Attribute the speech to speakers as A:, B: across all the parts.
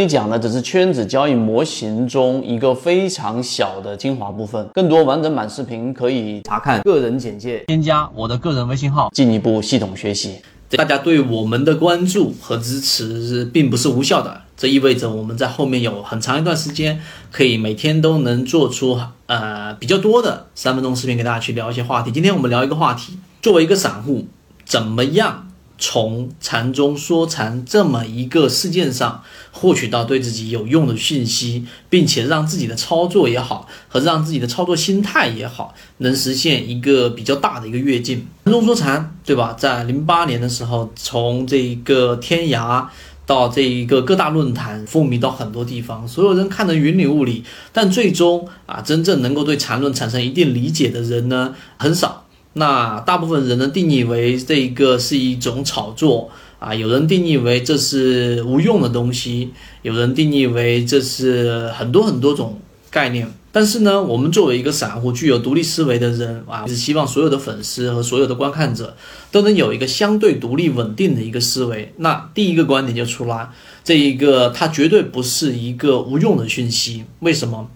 A: 你讲的只是圈子交易模型中一个非常小的精华部分，更多完整版视频可以查看个人简介，添加我的个人微信号，进一步系统学习。
B: 大家对我们的关注和支持是并不是无效的，这意味着我们在后面有很长一段时间可以每天都能做出呃比较多的三分钟视频给大家去聊一些话题。今天我们聊一个话题，作为一个散户，怎么样？从禅中说禅这么一个事件上获取到对自己有用的信息，并且让自己的操作也好，和让自己的操作心态也好，能实现一个比较大的一个跃进。禅中说禅，对吧？在零八年的时候，从这一个天涯到这一个各大论坛风靡到很多地方，所有人看得云里雾里，但最终啊，真正能够对禅论产生一定理解的人呢，很少。那大部分人呢定义为这一个是一种炒作啊，有人定义为这是无用的东西，有人定义为这是很多很多种概念。但是呢，我们作为一个散户，具有独立思维的人啊，是希望所有的粉丝和所有的观看者都能有一个相对独立稳定的一个思维。那第一个观点就出来，这一个它绝对不是一个无用的讯息。为什么？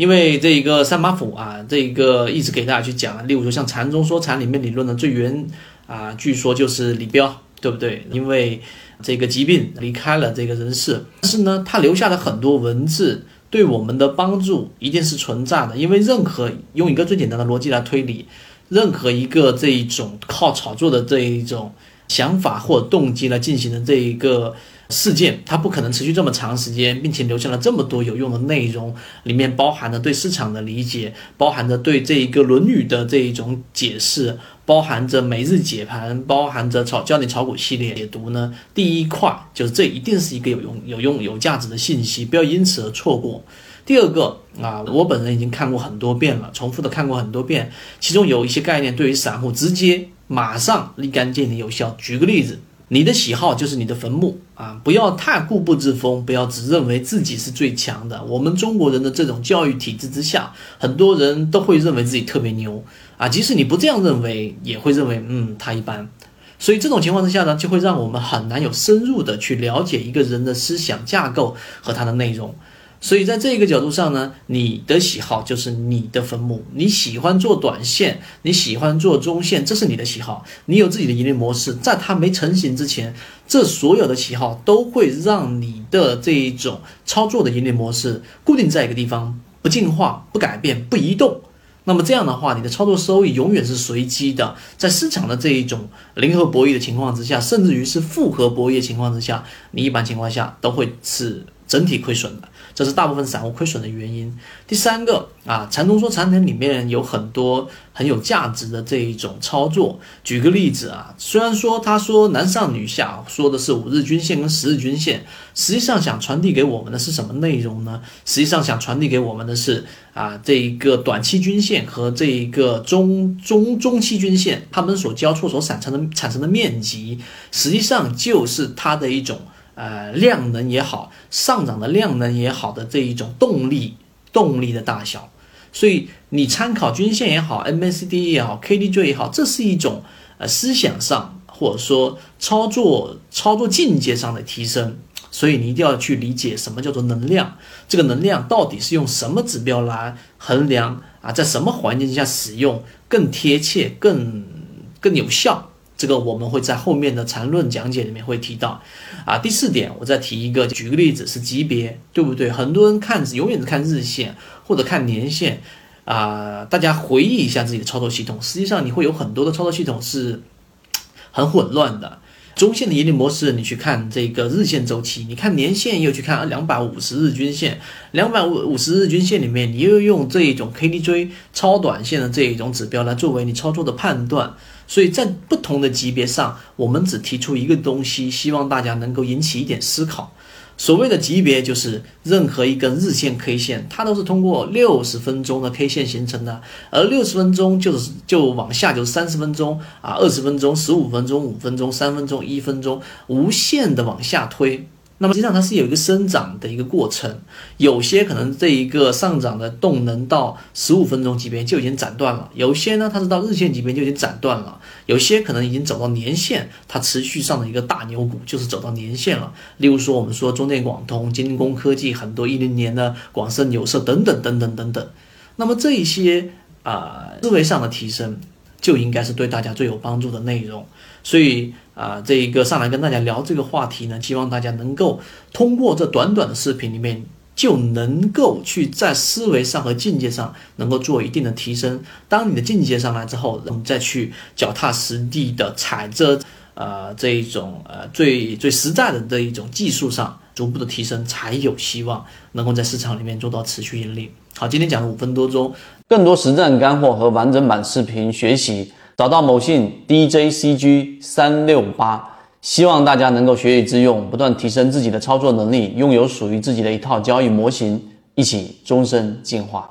B: 因为这一个三把斧啊，这一个一直给大家去讲，例如说像禅宗说禅里面理论的最原啊，据说就是李彪，对不对？因为这个疾病离开了这个人世，但是呢，他留下的很多文字对我们的帮助一定是存在的。因为任何用一个最简单的逻辑来推理，任何一个这一种靠炒作的这一种想法或动机来进行的这一个。事件它不可能持续这么长时间，并且留下了这么多有用的内容，里面包含着对市场的理解，包含着对这一个《论语》的这一种解释，包含着每日解盘，包含着炒教你炒股系列解读呢。第一块就是这一定是一个有用、有用、有价值的信息，不要因此而错过。第二个啊，我本人已经看过很多遍了，重复的看过很多遍，其中有一些概念对于散户直接马上立竿见影有效。举个例子。你的喜好就是你的坟墓啊！不要太固步自封，不要只认为自己是最强的。我们中国人的这种教育体制之下，很多人都会认为自己特别牛啊！即使你不这样认为，也会认为嗯他一般。所以这种情况之下呢，就会让我们很难有深入的去了解一个人的思想架构和他的内容。所以，在这个角度上呢，你的喜好就是你的坟墓。你喜欢做短线，你喜欢做中线，这是你的喜好。你有自己的盈利模式，在它没成型之前，这所有的喜好都会让你的这一种操作的盈利模式固定在一个地方，不进化、不改变、不移动。那么这样的话，你的操作收益永远是随机的。在市场的这一种零和博弈的情况之下，甚至于是复合博弈情况之下，你一般情况下都会是整体亏损的。这是大部分散户亏损的原因。第三个啊，禅宗说禅点里面有很多很有价值的这一种操作。举个例子啊，虽然说他说男上女下，说的是五日均线跟十日均线，实际上想传递给我们的是什么内容呢？实际上想传递给我们的是啊，这一个短期均线和这一个中中中期均线，它们所交错所产生的产生的面积，实际上就是它的一种。呃，量能也好，上涨的量能也好的这一种动力，动力的大小，所以你参考均线也好，MACD 也好，KDJ 也好，这是一种呃思想上或者说操作操作境界上的提升，所以你一定要去理解什么叫做能量，这个能量到底是用什么指标来衡量啊，在什么环境下使用更贴切、更更有效。这个我们会在后面的缠论讲解里面会提到，啊，第四点我再提一个，举个例子是级别，对不对？很多人看永远是看日线或者看年线，啊，大家回忆一下自己的操作系统，实际上你会有很多的操作系统是很混乱的。中线的盈利模式，你去看这个日线周期，你看年线又去看两百五十日均线，两百五五十日均线里面，你又用这一种 KDJ 超短线的这一种指标来作为你操作的判断。所以在不同的级别上，我们只提出一个东西，希望大家能够引起一点思考。所谓的级别，就是任何一根日线 K 线，它都是通过六十分钟的 K 线形成的，而六十分钟就是就往下就是三十分钟啊，二十分钟、十五分钟、五分钟、三分钟、一分钟，无限的往下推。那么实际上它是有一个生长的一个过程，有些可能这一个上涨的动能到十五分钟级别就已经斩断了，有些呢它是到日线级别就已经斩断了，有些可能已经走到年线，它持续上的一个大牛股就是走到年线了。例如说我们说中电广通、金工科技，很多一零年的广深有色等等等等等等。那么这一些啊思维上的提升，就应该是对大家最有帮助的内容。所以啊，这一个上来跟大家聊这个话题呢，希望大家能够通过这短短的视频里面，就能够去在思维上和境界上能够做一定的提升。当你的境界上来之后，你再去脚踏实地的踩着呃这一种呃最最实在的这一种技术上逐步的提升，才有希望能够在市场里面做到持续盈利。好，今天讲了五分多钟，
A: 更多实战干货和完整版视频学习。找到某信 DJCG 三六八，希望大家能够学以致用，不断提升自己的操作能力，拥有属于自己的一套交易模型，一起终身进化。